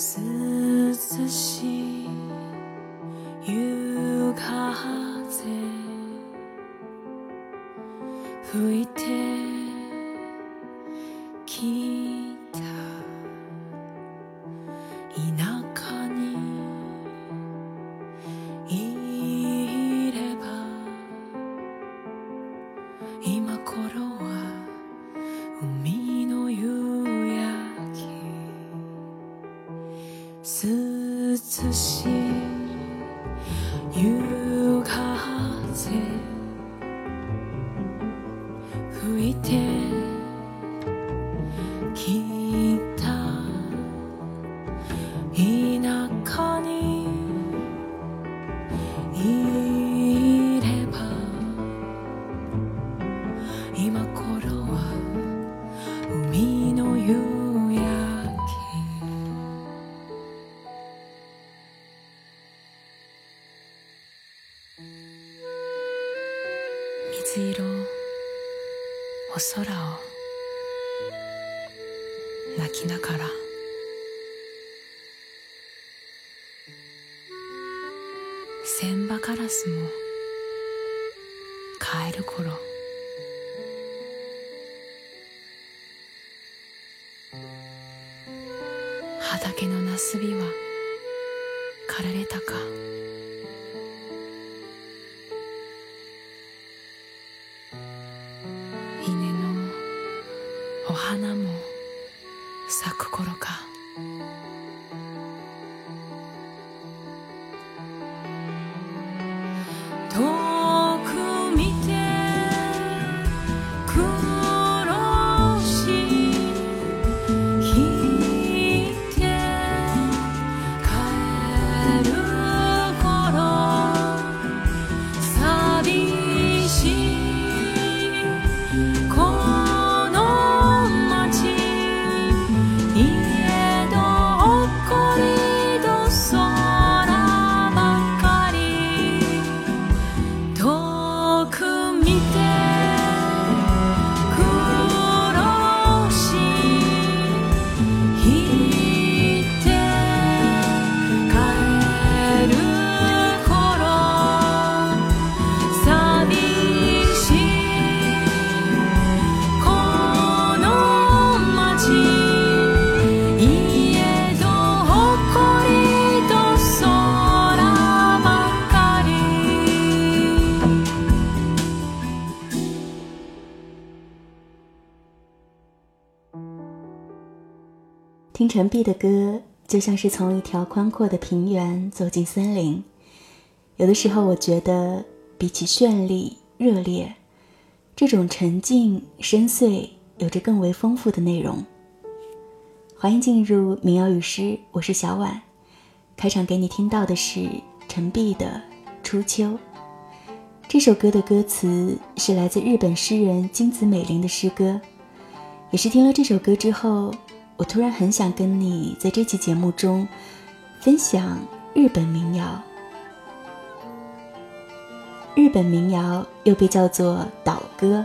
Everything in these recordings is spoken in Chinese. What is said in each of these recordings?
So keep 遊びは駆られたか。陈碧的歌就像是从一条宽阔的平原走进森林，有的时候我觉得比起绚丽热烈，这种沉静深邃有着更为丰富的内容。欢迎进入民谣与诗，我是小婉，开场给你听到的是陈碧的初秋。这首歌的歌词是来自日本诗人金子美玲的诗歌，也是听了这首歌之后。我突然很想跟你在这期节目中分享日本民谣。日本民谣又被叫做岛歌。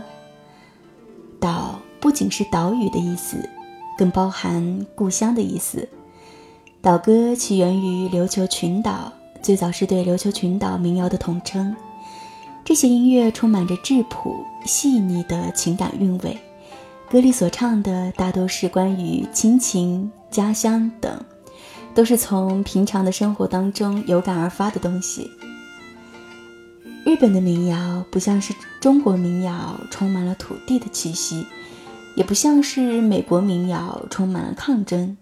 岛不仅是岛屿的意思，更包含故乡的意思。岛歌起源于琉球群岛，最早是对琉球群岛民谣的统称。这些音乐充满着质朴细腻的情感韵味，歌里所唱的大多是关于亲情、家乡等，都是从平常的生活当中有感而发的东西。日本的民谣不像是中国民谣，充满了土地的气息，也不像是美国民谣，充满了抗争。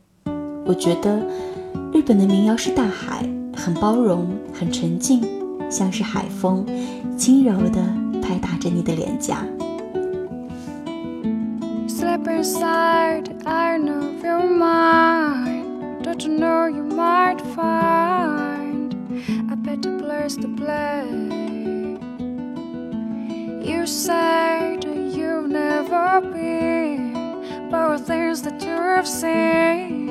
我觉得日本的民谣是大海，很包容，很纯净，像是海风，轻柔地拍打着你的脸颊。slip inside. the iron of your mind. Don't you know you might find a better place to play? You said you've never been, but the things that you have seen,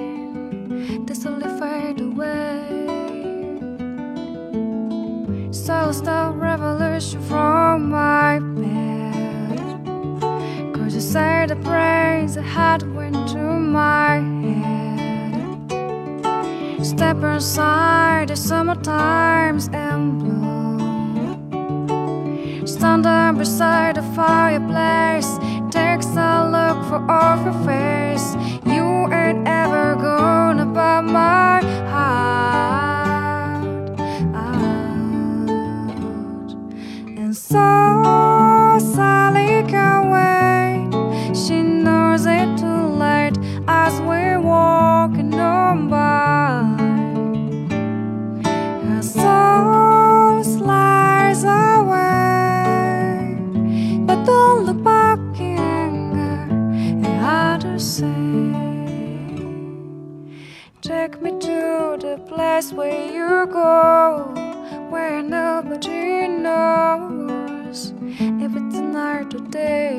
they slowly fade away. So stop revolution from my say the praise that had went to my head. Step inside the summer times and blow. Stand down beside the fireplace. Takes a look for off your face. You ain't ever gonna buy my heart out. And so place where you go, where nobody knows if it's night or day.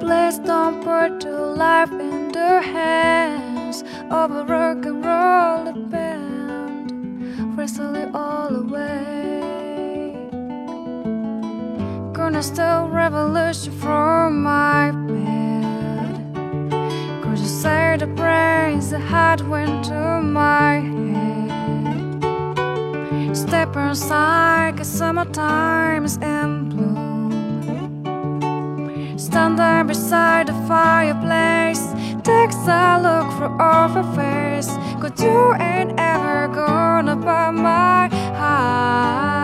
Please don't put your life in the hands of a rock and roll band, wrestle it all away gonna steal revolution from my say the praise that had went to my head. Step inside, cause summertime is in bloom. Stand there beside the fireplace. Takes a look off her face. Cause you ain't ever gonna buy my heart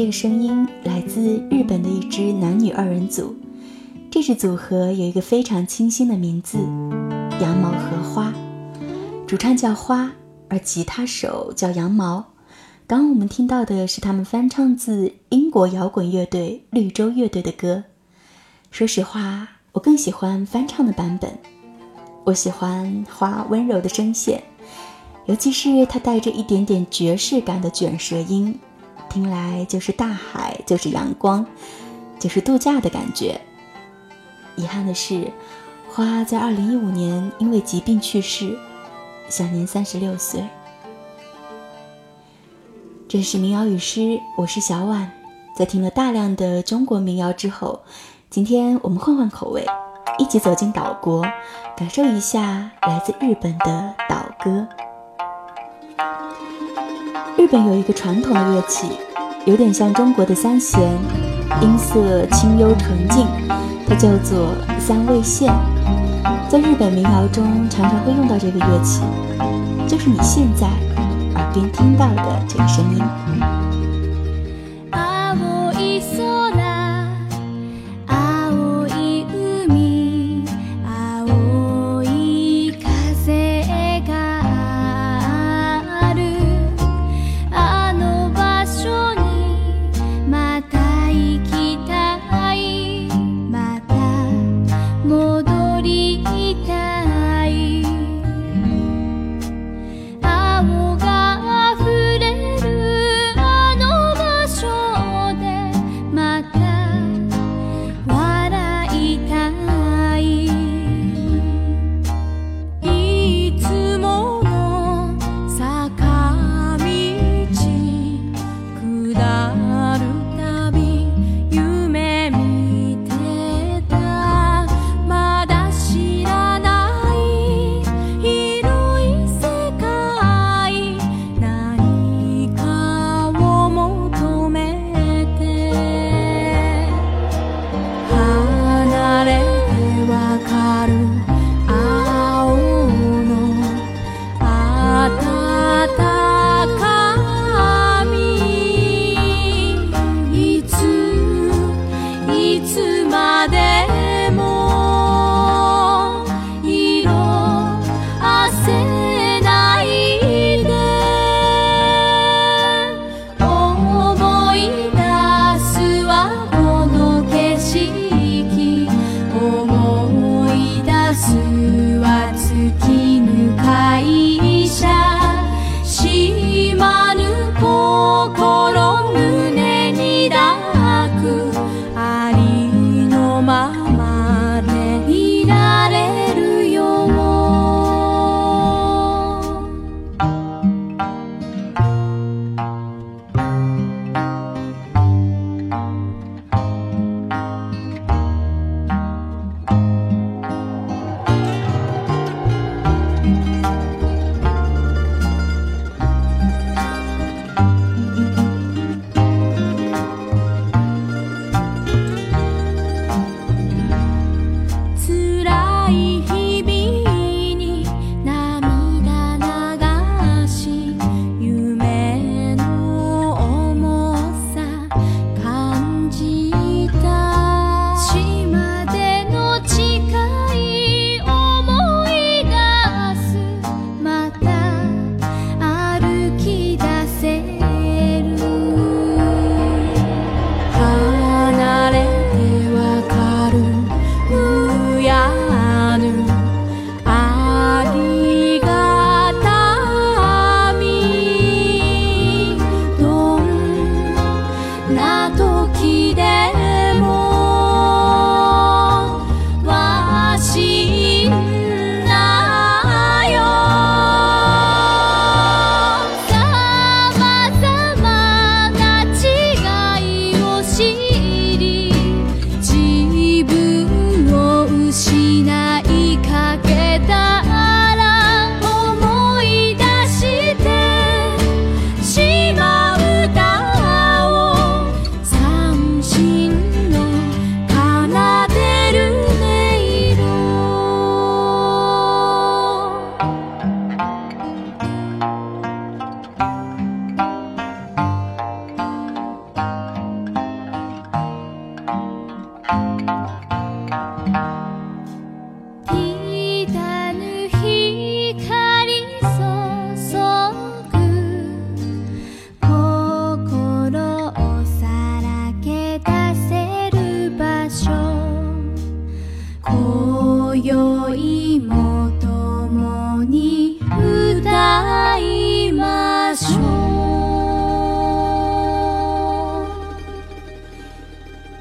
这个声音来自日本的一支男女二人组，这支组合有一个非常清新的名字——羊毛和花，主唱叫花，而吉他手叫羊毛。刚我们听到的是他们翻唱自英国摇滚乐队绿洲乐队的歌。说实话，我更喜欢翻唱的版本。我喜欢花温柔的声线，尤其是它带着一点点爵士感的卷舌音。听来就是大海，就是阳光，就是度假的感觉。遗憾的是，花在二零一五年因为疾病去世，享年三十六岁。这是民谣与诗，我是小婉。在听了大量的中国民谣之后，今天我们换换口味，一起走进岛国，感受一下来自日本的岛歌。日本有一个传统的乐器，有点像中国的三弦，音色清幽纯净，它叫做三味线。在日本民谣中，常常会用到这个乐器，就是你现在耳边听到的这个声音。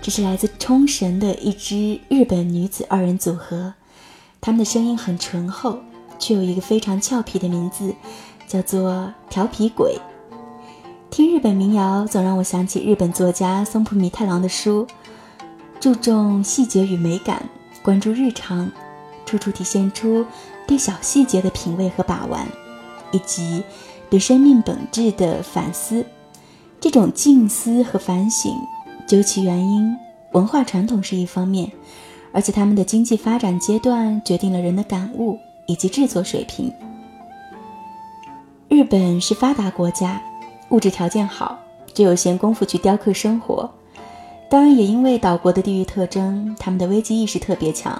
这是来自冲绳的一支日本女子二人组合，她们的声音很醇厚，却有一个非常俏皮的名字，叫做“调皮鬼”。听日本民谣，总让我想起日本作家松浦弥太郎的书，注重细节与美感，关注日常，处处体现出对小细节的品味和把玩，以及对生命本质的反思。这种静思和反省。究其原因，文化传统是一方面，而且他们的经济发展阶段决定了人的感悟以及制作水平。日本是发达国家，物质条件好，就有闲工夫去雕刻生活。当然，也因为岛国的地域特征，他们的危机意识特别强，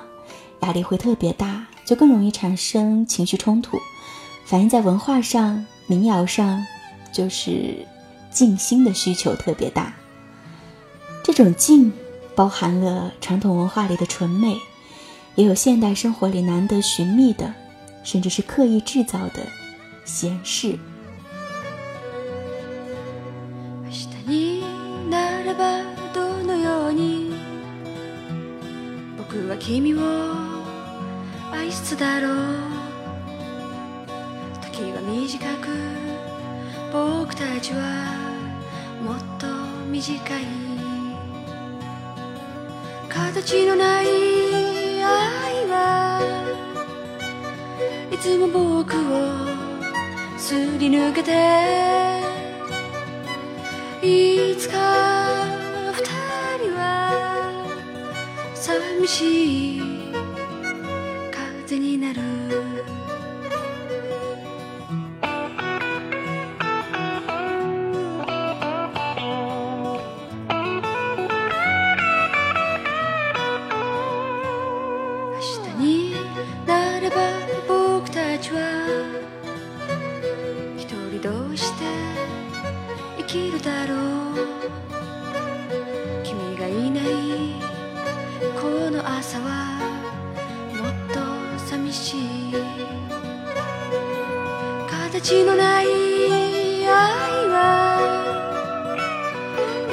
压力会特别大，就更容易产生情绪冲突，反映在文化上、民谣上，就是静心的需求特别大。这种静，包含了传统文化里的纯美，也有现代生活里难得寻觅的，甚至是刻意制造的闲适。形のない愛はいつも僕をすり抜けていつか二人は寂しい風になる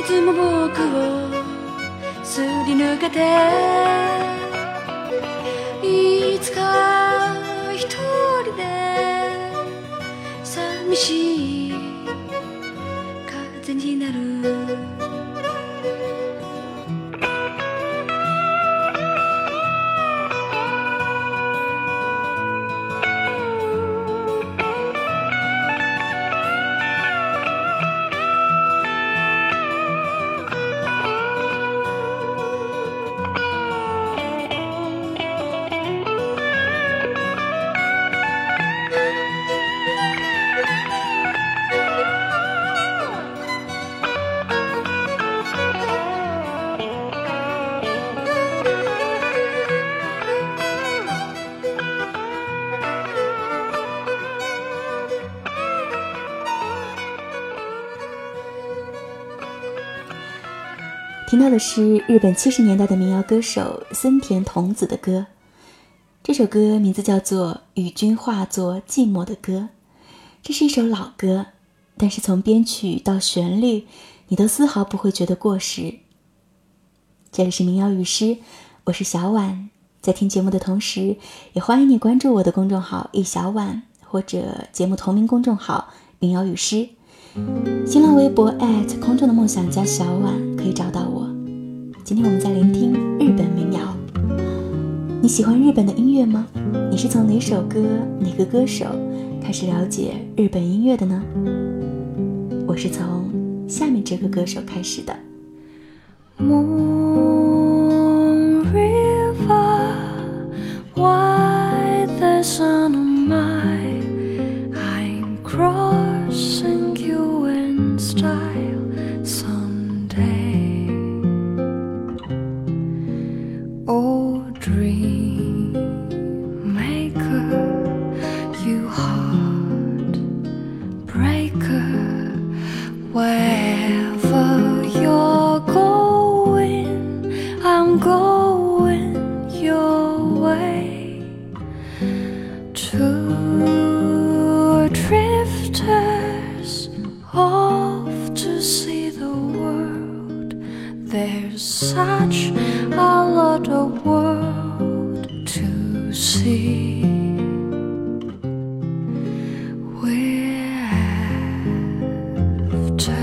つも僕をすり抜けて。いつか一人で寂しい。听到的是日本七十年代的民谣歌手森田童子的歌，这首歌名字叫做《与君化作寂寞的歌》。这是一首老歌，但是从编曲到旋律，你都丝毫不会觉得过时。这里是民谣与诗，我是小婉。在听节目的同时，也欢迎你关注我的公众号“一小婉”或者节目同名公众号“民谣与诗”。新浪微博空中的梦想家小婉可以找到我。今天我们在聆听日本民谣。你喜欢日本的音乐吗？你是从哪首歌、哪个歌手开始了解日本音乐的呢？我是从下面这个歌手开始的。a lot of world to see. We're after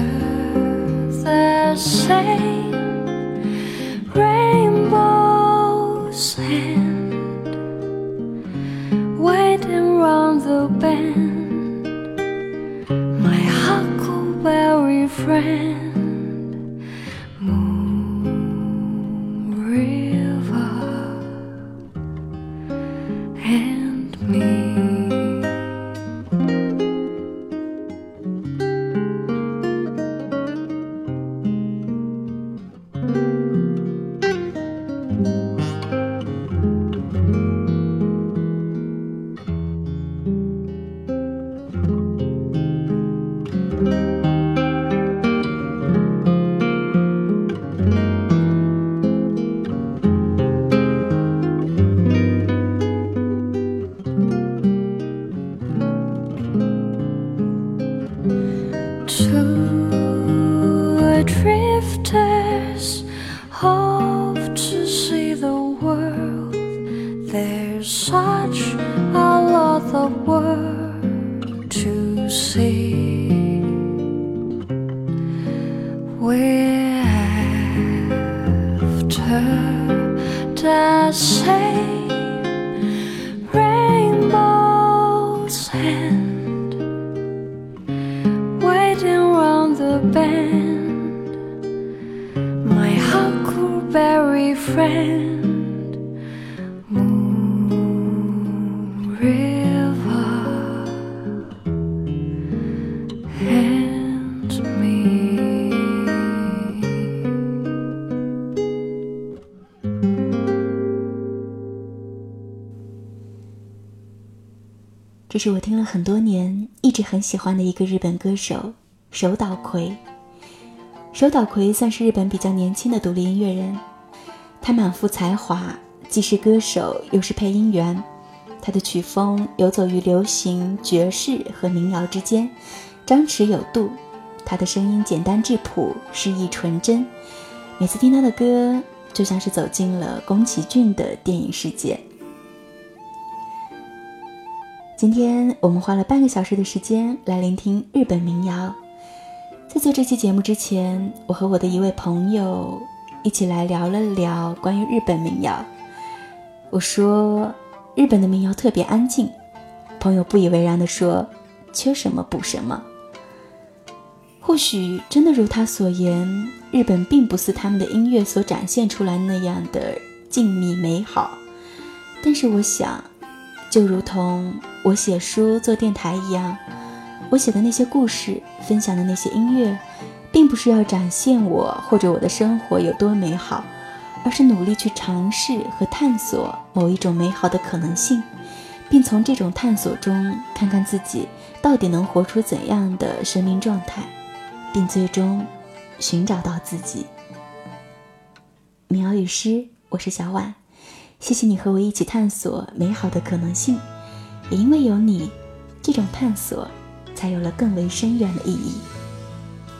the same rainbows the bend, my huckleberry friend. 这是我听了很多年，一直很喜欢的一个日本歌手手岛葵。手岛葵算是日本比较年轻的独立音乐人，他满腹才华，既是歌手又是配音员。他的曲风游走于流行、爵士和民谣之间，张弛有度。他的声音简单质朴，诗意纯真。每次听他的歌，就像是走进了宫崎骏的电影世界。今天我们花了半个小时的时间来聆听日本民谣。在做这期节目之前，我和我的一位朋友一起来聊了聊关于日本民谣。我说日本的民谣特别安静，朋友不以为然地说缺什么补什么。或许真的如他所言，日本并不似他们的音乐所展现出来那样的静谧美好。但是我想。就如同我写书做电台一样，我写的那些故事，分享的那些音乐，并不是要展现我或者我的生活有多美好，而是努力去尝试和探索某一种美好的可能性，并从这种探索中看看自己到底能活出怎样的生命状态，并最终寻找到自己。民谣与诗，我是小婉。谢谢你和我一起探索美好的可能性，也因为有你，这种探索才有了更为深远的意义。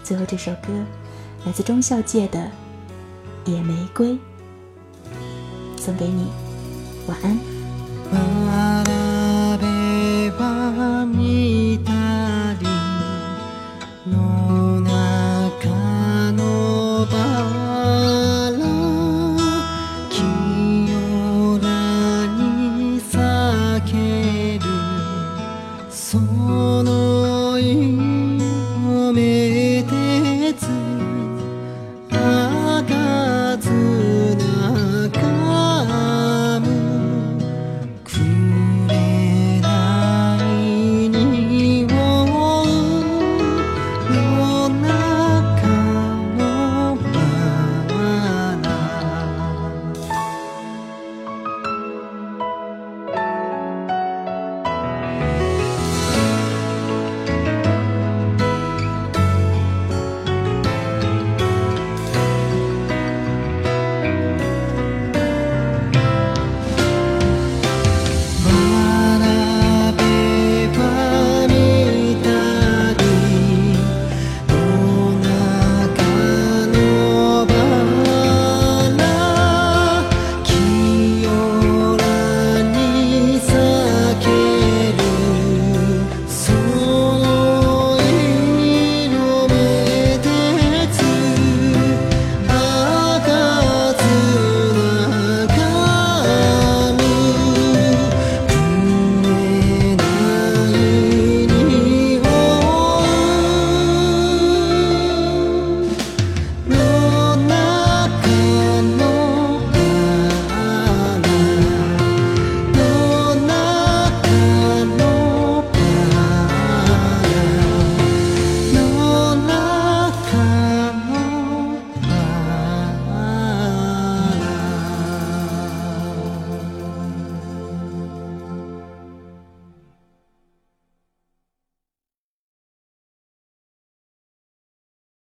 最后这首歌来自中孝界的《野玫瑰》，送给你，晚安。